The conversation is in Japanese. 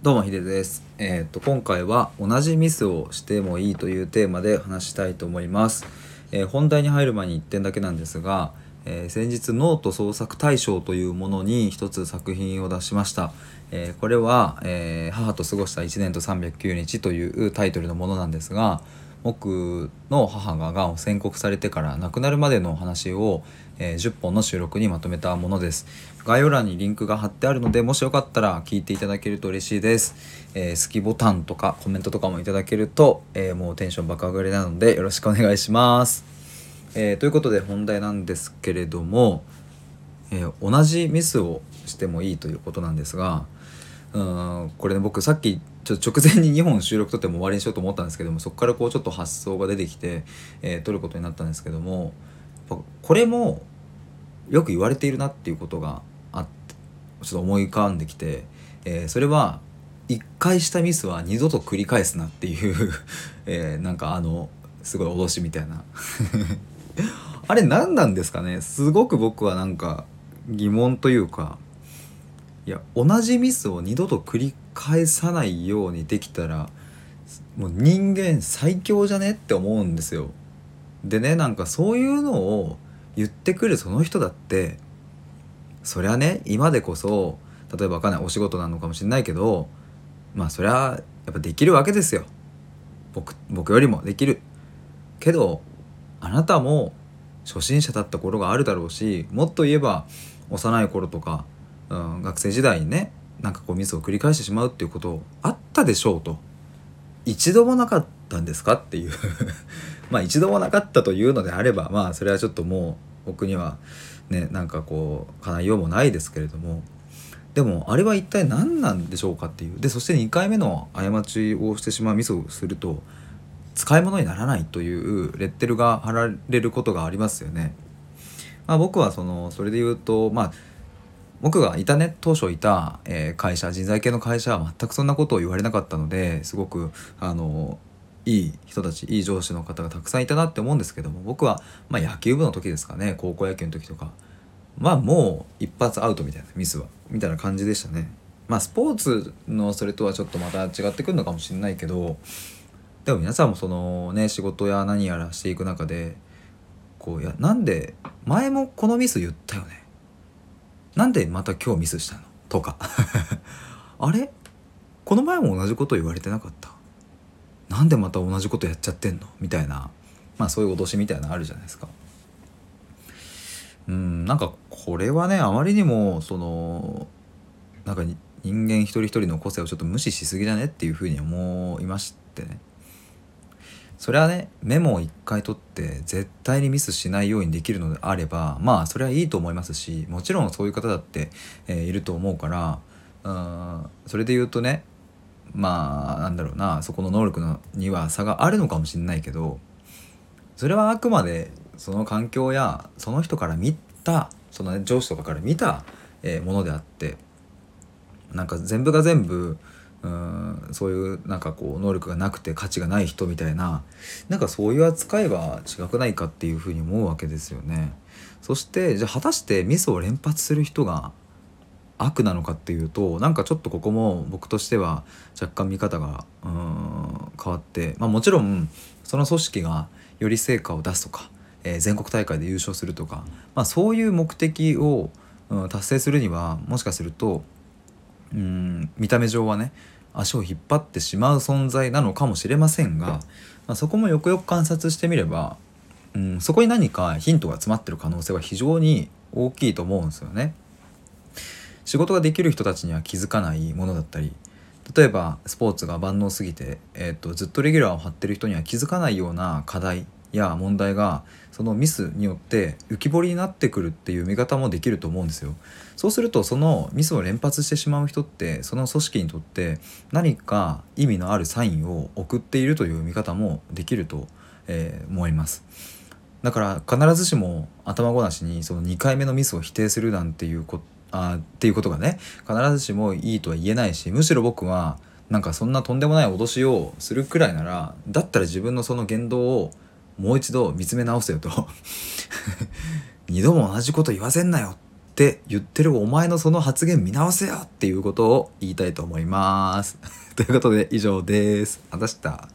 どうもヒデです。えーっと今回は同じミスをしてもいいというテーマで話したいと思います。えー本題に入る前に1点だけなんですが、えー先日ノート創作大賞というものに一つ作品を出しました。えーこれは、えー母と過ごした1年と309日」というタイトルのものなんですが僕の母ががんを宣告されてから亡くなるまでの話を、えー10本の収録にまとめたものです。概要欄にリンクが貼ってあるのでもしよかったら聞いていただけると嬉しいです、えー好きボタンとかコメントとかもいただけると、えーもうテンション爆上がりなのでよろしくお願いします、えーということで本題なんですけれども、えー同じミスをしてもいいということなんですがうんこれね僕さっきちょっと直前に2本収録撮っても終わりにしようと思ったんですけどもそこからこうちょっと発想が出てきて、えー撮ることになったんですけどもこれもよく言われているなっていうことがあってちょっと思い浮かんできて、えーそれは1回したミスは二度と繰り返すなっていう、えーなんかあのすごい脅しみたいな。あれ何なんですかね？すごく僕はなんか疑問というかいや同じミスを二度と繰り返さないようにできたらもう人間最強じゃねって思うんですよ。でねなんかそういうのを言ってくるその人だってそりゃね今でこそ例えばわかんないお仕事なのかもしれないけどまあそりゃやっぱできるわけですよ僕僕よりもできるけどあなたも初心者だった頃があるだろうしもっと言えば幼い頃とか、うん、学生時代にねなんかこうミスを繰り返してしまうっていうことあったでしょうと。一度もなかったんですかっていう。まあ一度もなかったというのであればまあそれはちょっともう僕にはねなんかこう叶いようもないですけれども。でもあれは一体何なんでしょうかっていう。でそして2回目の過ちをしてしまうミスをすると使い物にならないというレッテルが貼られることがありますよね。まあ、僕はそのそれで言うとまあ僕がいたね当初いた、えー会社人材系の会社は全くそんなことを言われなかったのですごくあのいい人たちいい上司の方がたくさんいたなって思うんですけども僕は、まあ、野球部の時ですかね高校野球の時とか。まあもう一発アウトみたいなミスは。みたいな感じでしたね。まあスポーツのそれとはちょっとまた違ってくるのかもしれないけどでも皆さんもそのね仕事や何やらしていく中でこういやなんで前もこのミス言ったよね？なんでまた今日ミスしたの？とか。あれ？この前も同じこと言われてなかった？なんでまた同じことやっちゃってんの？みたいな。まあそういう脅しみたいなのあるじゃないですか。うんなんかこれはねあまりにもそのなんか人間一人一人の個性をちょっと無視しすぎだねっていうふうに思いましてね。それはねメモを一回取って絶対にミスしないようにできるのであればまあそれはいいと思いますしもちろんそういう方だって、えーいると思うからうんそれで言うとねまあなんだろうなそこの能力のには差があるのかもしれないけどそれはあくまでその環境やその人から見たその、ね、上司とかから見た、えーものであってなんか全部が全部うんそういうなんかこう能力がなくて価値がない人みたいななんかそういう扱いは違くないかっていうふうに思うわけですよね。そしてじゃあ果たしてミスを連発する人が悪なのかっていうとなんかちょっとここも僕としては若干見方がうーん変わって、まあ、もちろんその組織がより成果を出すとか、えー全国大会で優勝するとか、まあ、そういう目的を、うん達成するにはもしかするとうん見た目上はね足を引っ張ってしまう存在なのかもしれませんが、まあ、そこもよくよく観察してみれば、うん、そこに何かヒントが詰まってる可能性は非常に大きいと思うんですよね。仕事ができる人たちには気づかないものだったり例えばスポーツが万能すぎて、えー、とずっとレギュラーを張ってる人には気づかないような課題や問題がそのミスによって浮き彫りになってくるっていう見方もできると思うんですよ。そうするとそのミスを連発してしまう人ってその組織にとって何か意味のあるサインを送っているという見方もできると、えー思います。だから必ずしも頭ごなしにその2回目のミスを否定するなんていうこあっていうことがね必ずしもいいとは言えないしむしろ僕はなんかそんなとんでもない脅しをするくらいならだったら自分のその言動をもう一度見つめ直せよと 二度も同じこと言わせんなよって言ってるお前のその発言見直せよっていうことを言いたいと思います。ということで以上です。あたした。